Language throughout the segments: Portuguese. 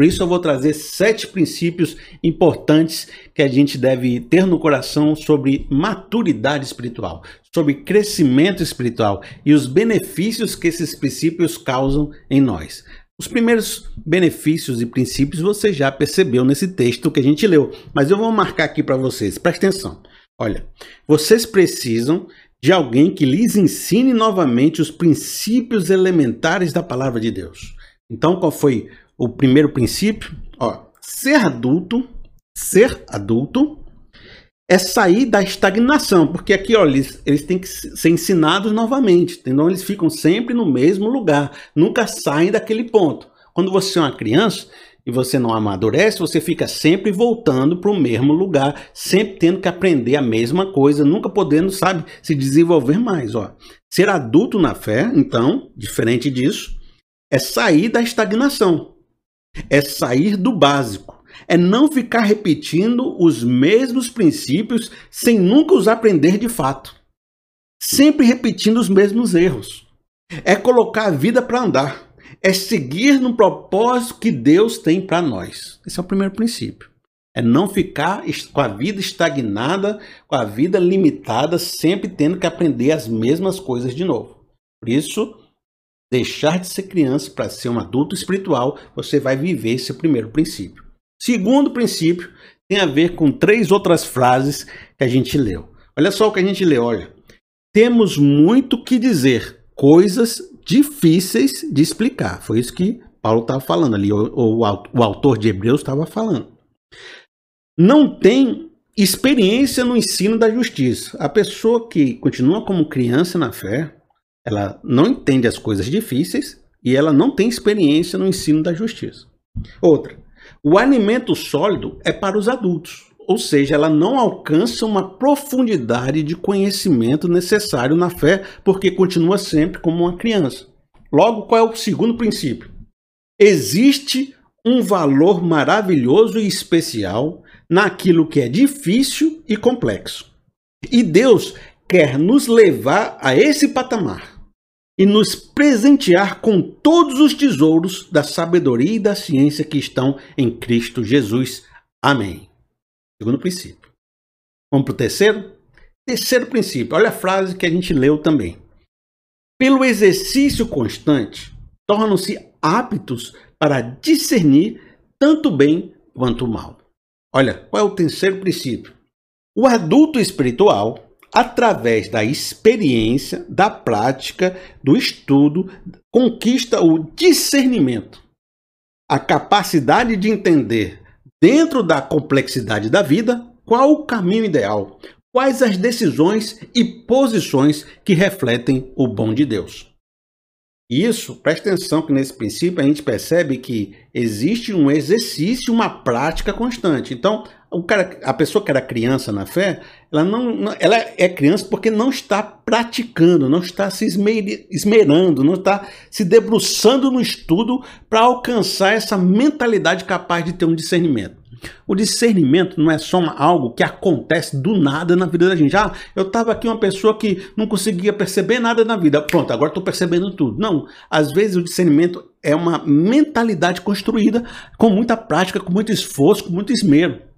Por isso eu vou trazer sete princípios importantes que a gente deve ter no coração sobre maturidade espiritual, sobre crescimento espiritual e os benefícios que esses princípios causam em nós. Os primeiros benefícios e princípios você já percebeu nesse texto que a gente leu, mas eu vou marcar aqui para vocês. Presta atenção. Olha, vocês precisam de alguém que lhes ensine novamente os princípios elementares da palavra de Deus. Então, qual foi o primeiro princípio, ó, ser adulto, ser adulto é sair da estagnação, porque aqui, ó, eles, eles têm que ser ensinados novamente, então eles ficam sempre no mesmo lugar, nunca saem daquele ponto. Quando você é uma criança e você não amadurece, você fica sempre voltando para o mesmo lugar, sempre tendo que aprender a mesma coisa, nunca podendo, sabe, se desenvolver mais, ó. Ser adulto na fé, então, diferente disso, é sair da estagnação é sair do básico, é não ficar repetindo os mesmos princípios sem nunca os aprender de fato. Sempre repetindo os mesmos erros. É colocar a vida para andar. É seguir no propósito que Deus tem para nós. Esse é o primeiro princípio. É não ficar com a vida estagnada, com a vida limitada, sempre tendo que aprender as mesmas coisas de novo. Por isso, deixar de ser criança para ser um adulto espiritual, você vai viver esse primeiro princípio. Segundo princípio tem a ver com três outras frases que a gente leu. Olha só o que a gente leu, olha. Temos muito que dizer, coisas difíceis de explicar. Foi isso que Paulo estava falando ali, ou, o autor de Hebreus estava falando. Não tem experiência no ensino da justiça. A pessoa que continua como criança na fé, ela não entende as coisas difíceis e ela não tem experiência no ensino da justiça. Outra, o alimento sólido é para os adultos, ou seja, ela não alcança uma profundidade de conhecimento necessário na fé, porque continua sempre como uma criança. Logo, qual é o segundo princípio? Existe um valor maravilhoso e especial naquilo que é difícil e complexo. E Deus quer nos levar a esse patamar e nos presentear com todos os tesouros da sabedoria e da ciência que estão em Cristo Jesus. Amém. Segundo princípio. Vamos para o terceiro? Terceiro princípio. Olha a frase que a gente leu também. Pelo exercício constante, tornam-se aptos para discernir tanto bem quanto mal. Olha, qual é o terceiro princípio? O adulto espiritual através da experiência, da prática, do estudo, conquista o discernimento, a capacidade de entender, dentro da complexidade da vida, qual o caminho ideal, quais as decisões e posições que refletem o bom de Deus. Isso, presta atenção que nesse princípio a gente percebe que existe um exercício, uma prática constante. Então, o cara, a pessoa que era criança na fé, ela não, ela é criança porque não está praticando, não está se esmerando, não está se debruçando no estudo para alcançar essa mentalidade capaz de ter um discernimento. O discernimento não é só algo que acontece do nada na vida da gente. Ah, eu estava aqui uma pessoa que não conseguia perceber nada na vida. Pronto, agora estou percebendo tudo. Não, às vezes o discernimento é uma mentalidade construída com muita prática, com muito esforço, com muito esmero.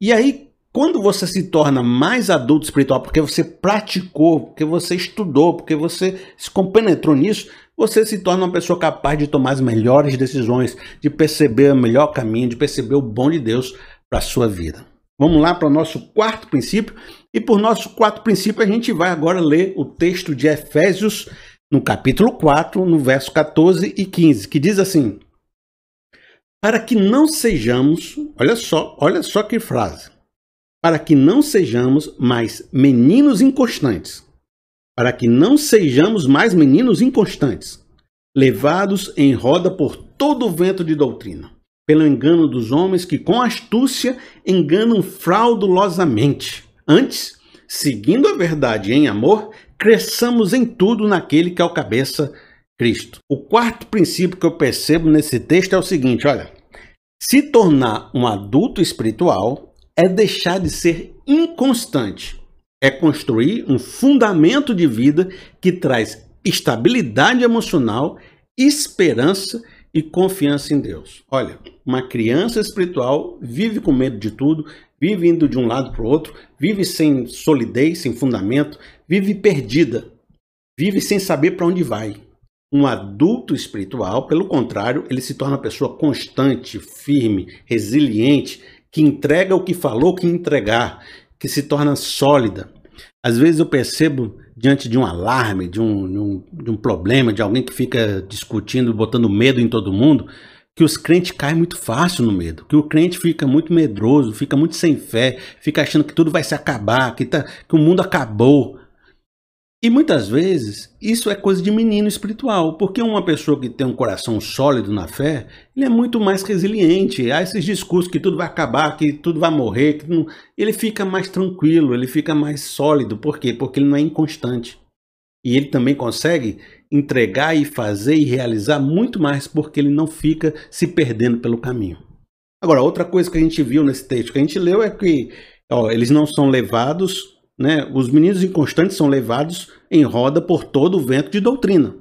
E aí, quando você se torna mais adulto espiritual, porque você praticou, porque você estudou, porque você se compenetrou nisso, você se torna uma pessoa capaz de tomar as melhores decisões, de perceber o melhor caminho, de perceber o bom de Deus para a sua vida. Vamos lá para o nosso quarto princípio. E por nosso quarto princípio, a gente vai agora ler o texto de Efésios, no capítulo 4, no verso 14 e 15, que diz assim: Para que não sejamos, olha só, olha só que frase. Para que não sejamos mais meninos inconstantes, para que não sejamos mais meninos inconstantes, levados em roda por todo o vento de doutrina, pelo engano dos homens que com astúcia enganam fraudulosamente. Antes, seguindo a verdade em amor, cresçamos em tudo naquele que é o cabeça, Cristo. O quarto princípio que eu percebo nesse texto é o seguinte, olha, se tornar um adulto espiritual é deixar de ser inconstante é construir um fundamento de vida que traz estabilidade emocional, esperança e confiança em Deus. Olha, uma criança espiritual vive com medo de tudo, vive indo de um lado para o outro, vive sem solidez, sem fundamento, vive perdida, vive sem saber para onde vai. Um adulto espiritual, pelo contrário, ele se torna uma pessoa constante, firme, resiliente, que entrega o que falou que entregar, que se torna sólida. Às vezes eu percebo, diante de um alarme, de um, de um, de um problema, de alguém que fica discutindo, botando medo em todo mundo, que os crentes caem muito fácil no medo, que o crente fica muito medroso, fica muito sem fé, fica achando que tudo vai se acabar, que, tá, que o mundo acabou. E muitas vezes isso é coisa de menino espiritual, porque uma pessoa que tem um coração sólido na fé, ele é muito mais resiliente. Há esses discursos que tudo vai acabar, que tudo vai morrer, que não... ele fica mais tranquilo, ele fica mais sólido. Por quê? Porque ele não é inconstante. E ele também consegue entregar e fazer e realizar muito mais porque ele não fica se perdendo pelo caminho. Agora, outra coisa que a gente viu nesse texto que a gente leu é que ó, eles não são levados né, os meninos inconstantes são levados em roda por todo o vento de doutrina,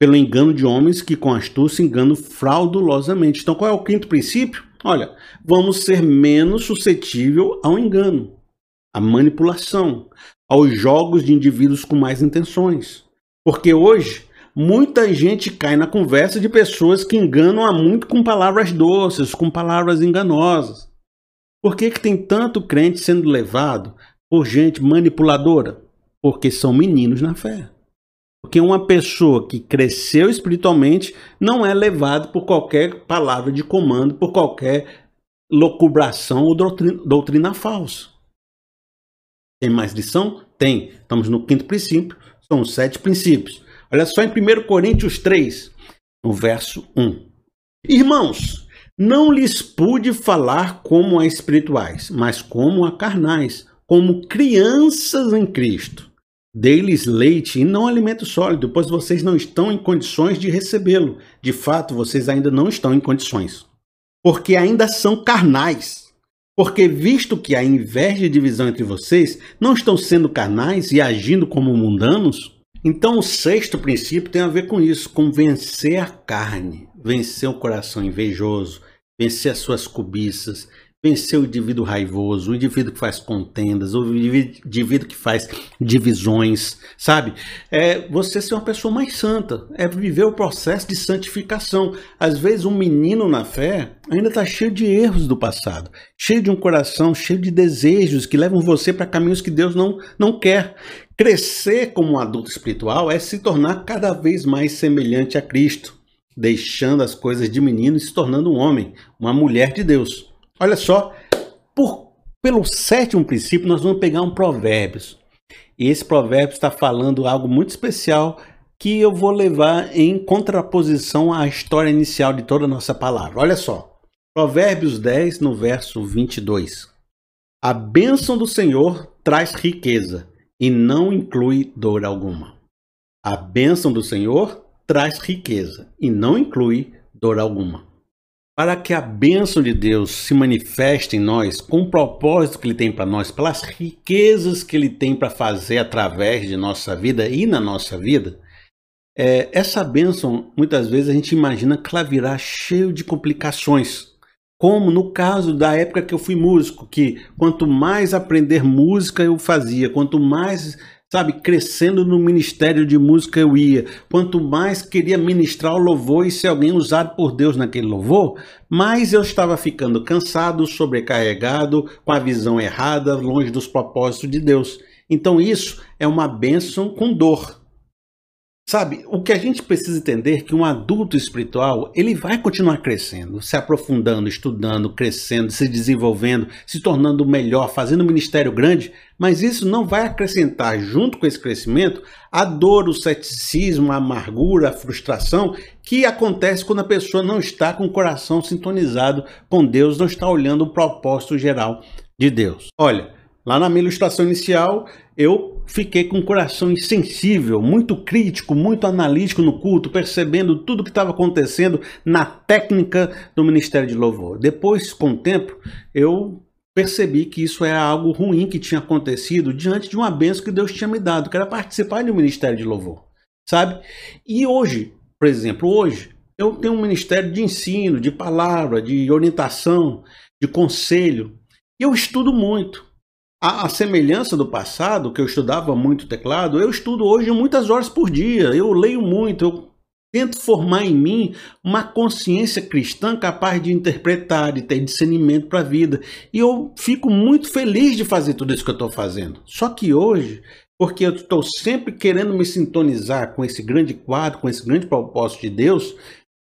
pelo engano de homens que com astúcia enganam fraudulosamente. Então, qual é o quinto princípio? Olha, vamos ser menos suscetível ao engano, à manipulação, aos jogos de indivíduos com mais intenções. Porque hoje muita gente cai na conversa de pessoas que enganam a muito com palavras doces, com palavras enganosas. Por que, que tem tanto crente sendo levado por gente manipuladora? Porque são meninos na fé. Porque uma pessoa que cresceu espiritualmente não é levada por qualquer palavra de comando, por qualquer locubração ou doutrina, doutrina falsa. Tem mais lição? Tem. Estamos no quinto princípio. São os sete princípios. Olha só em 1 Coríntios 3, no verso 1. Irmãos, não lhes pude falar como a espirituais, mas como a carnais, como crianças em Cristo. Dei-lhes leite e não alimento sólido, pois vocês não estão em condições de recebê-lo. De fato, vocês ainda não estão em condições. Porque ainda são carnais. Porque, visto que há inveja e divisão entre vocês, não estão sendo carnais e agindo como mundanos? Então, o sexto princípio tem a ver com isso, com vencer a carne, vencer o coração invejoso, vencer as suas cobiças, vencer o indivíduo raivoso, o indivíduo que faz contendas, o indivíduo que faz divisões, sabe? É você ser uma pessoa mais santa, é viver o processo de santificação. Às vezes um menino na fé ainda está cheio de erros do passado, cheio de um coração, cheio de desejos que levam você para caminhos que Deus não, não quer. Crescer como um adulto espiritual é se tornar cada vez mais semelhante a Cristo, deixando as coisas de menino e se tornando um homem, uma mulher de Deus. Olha só, por, pelo sétimo princípio, nós vamos pegar um Provérbios. E esse provérbio está falando algo muito especial que eu vou levar em contraposição à história inicial de toda a nossa palavra. Olha só, Provérbios 10, no verso 22. A bênção do Senhor traz riqueza e não inclui dor alguma. A bênção do Senhor traz riqueza e não inclui dor alguma para que a bênção de Deus se manifeste em nós com o propósito que Ele tem para nós, pelas riquezas que Ele tem para fazer através de nossa vida e na nossa vida, é, essa bênção, muitas vezes a gente imagina que ela virá cheio de complicações. Como no caso da época que eu fui músico, que quanto mais aprender música eu fazia, quanto mais Sabe, crescendo no ministério de música eu ia. Quanto mais queria ministrar o louvor e ser alguém usado por Deus naquele louvor, mais eu estava ficando cansado, sobrecarregado, com a visão errada, longe dos propósitos de Deus. Então isso é uma bênção com dor. Sabe, o que a gente precisa entender é que um adulto espiritual, ele vai continuar crescendo, se aprofundando, estudando, crescendo, se desenvolvendo, se tornando melhor, fazendo um ministério grande, mas isso não vai acrescentar, junto com esse crescimento, a dor, o ceticismo, a amargura, a frustração que acontece quando a pessoa não está com o coração sintonizado com Deus, não está olhando o propósito geral de Deus. Olha, lá na minha ilustração inicial, eu fiquei com o coração insensível, muito crítico, muito analítico no culto, percebendo tudo que estava acontecendo na técnica do Ministério de Louvor. Depois, com o tempo, eu percebi que isso era algo ruim que tinha acontecido diante de uma benção que Deus tinha me dado, que era participar do Ministério de Louvor, sabe? E hoje, por exemplo, hoje, Eu tenho um ministério de ensino, de palavra, de orientação, de conselho. Eu estudo muito. A, semelhança do passado, que eu estudava muito teclado, eu estudo hoje muitas horas por dia. Eu leio muito, eu tento formar em mim uma consciência cristã capaz de interpretar, de ter discernimento para a vida. E eu fico muito feliz de fazer tudo isso que eu estou fazendo. Só que hoje porque eu estou sempre querendo me sintonizar com esse grande quadro, com esse grande propósito de Deus,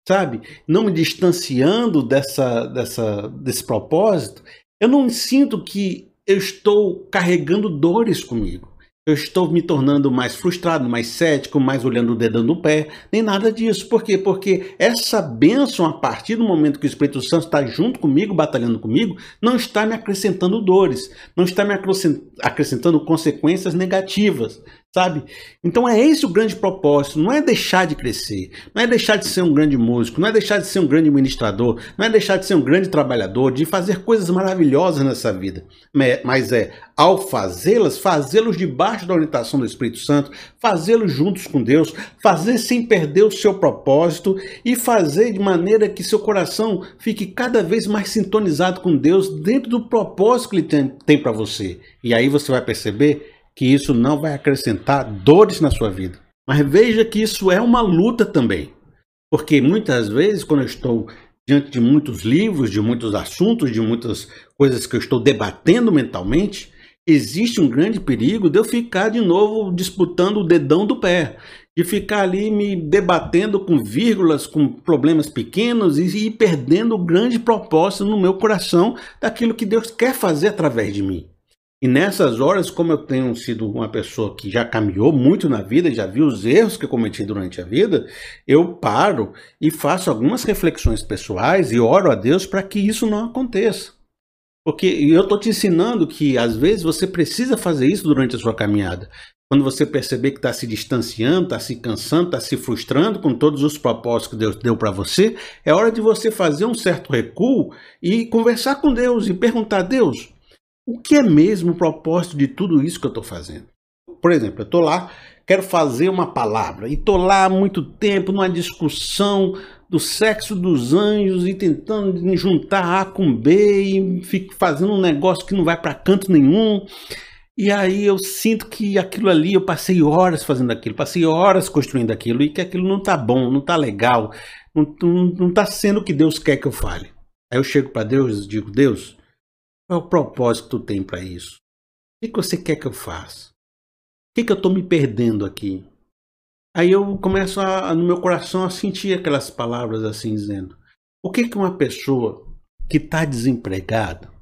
sabe? Não me distanciando dessa, dessa, desse propósito, eu não sinto que eu estou carregando dores comigo eu estou me tornando mais frustrado, mais cético, mais olhando o dedo no pé, nem nada disso. Por quê? Porque essa bênção, a partir do momento que o Espírito Santo está junto comigo, batalhando comigo, não está me acrescentando dores, não está me acrescentando consequências negativas, sabe? Então é esse o grande propósito, não é deixar de crescer, não é deixar de ser um grande músico, não é deixar de ser um grande ministrador, não é deixar de ser um grande trabalhador, de fazer coisas maravilhosas nessa vida, mas é ao fazê-las, fazê-los debaixo da orientação do Espírito Santo, fazê-los juntos com Deus, fazer sem perder o seu propósito e fazer de maneira que seu coração fique cada vez mais sintonizado com Deus dentro do propósito que ele tem, tem para você. E aí você vai perceber que isso não vai acrescentar dores na sua vida. Mas veja que isso é uma luta também. Porque muitas vezes, quando eu estou diante de muitos livros, de muitos assuntos, de muitas coisas que eu estou debatendo mentalmente, existe um grande perigo de eu ficar de novo disputando o dedão do pé, de ficar ali me debatendo com vírgulas, com problemas pequenos e perdendo o grande propósito no meu coração daquilo que Deus quer fazer através de mim. E nessas horas, como eu tenho sido uma pessoa que já caminhou muito na vida, já viu os erros que eu cometi durante a vida, eu paro e faço algumas reflexões pessoais e oro a Deus para que isso não aconteça. Porque eu estou te ensinando que às vezes você precisa fazer isso durante a sua caminhada. Quando você perceber que está se distanciando, está se cansando, está se frustrando com todos os propósitos que Deus deu para você, é hora de você fazer um certo recuo e conversar com Deus e perguntar: Deus, o que é mesmo o propósito de tudo isso que eu estou fazendo? Por exemplo, eu estou lá, quero fazer uma palavra, e estou lá há muito tempo numa discussão do sexo dos anjos e tentando juntar A com B e fico fazendo um negócio que não vai para canto nenhum. E aí eu sinto que aquilo ali, eu passei horas fazendo aquilo, passei horas construindo aquilo e que aquilo não está bom, não está legal, não está sendo o que Deus quer que eu fale. Aí eu chego para Deus e digo, Deus, qual é o propósito que tu tem para isso? O que, que você quer que eu faça? O que, que eu estou me perdendo aqui? Aí eu começo a, no meu coração a sentir aquelas palavras assim dizendo: o que que uma pessoa que está desempregada,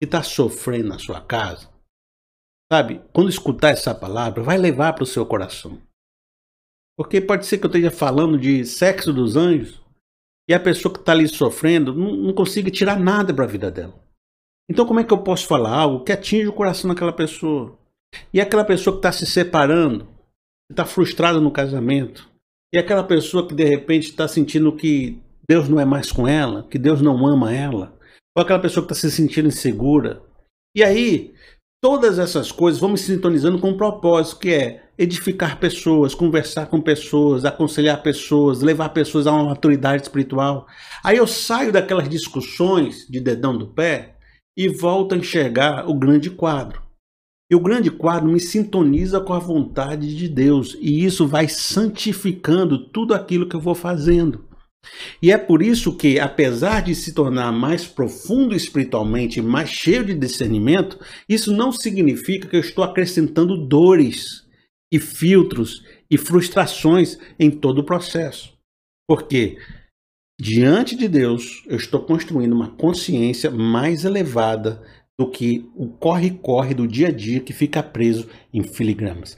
que está sofrendo na sua casa, sabe, quando escutar essa palavra, vai levar para o seu coração? Porque pode ser que eu esteja falando de sexo dos anjos e a pessoa que está ali sofrendo não, não consiga tirar nada para a vida dela. Então, como é que eu posso falar algo que atinge o coração daquela pessoa? E aquela pessoa que está se separando, que está frustrada no casamento, e aquela pessoa que de repente está sentindo que Deus não é mais com ela, que Deus não ama ela, ou aquela pessoa que está se sentindo insegura. E aí, todas essas coisas vão me sintonizando com um propósito, que é edificar pessoas, conversar com pessoas, aconselhar pessoas, levar pessoas a uma maturidade espiritual. Aí eu saio daquelas discussões de dedão do pé e volto a enxergar o grande quadro. E o grande quadro me sintoniza com a vontade de Deus, e isso vai santificando tudo aquilo que eu vou fazendo. E é por isso que, apesar de se tornar mais profundo espiritualmente, mais cheio de discernimento, isso não significa que eu estou acrescentando dores e filtros e frustrações em todo o processo. Porque Diante de Deus, eu estou construindo uma consciência mais elevada do que o corre-corre do dia a dia que fica preso em filigramas.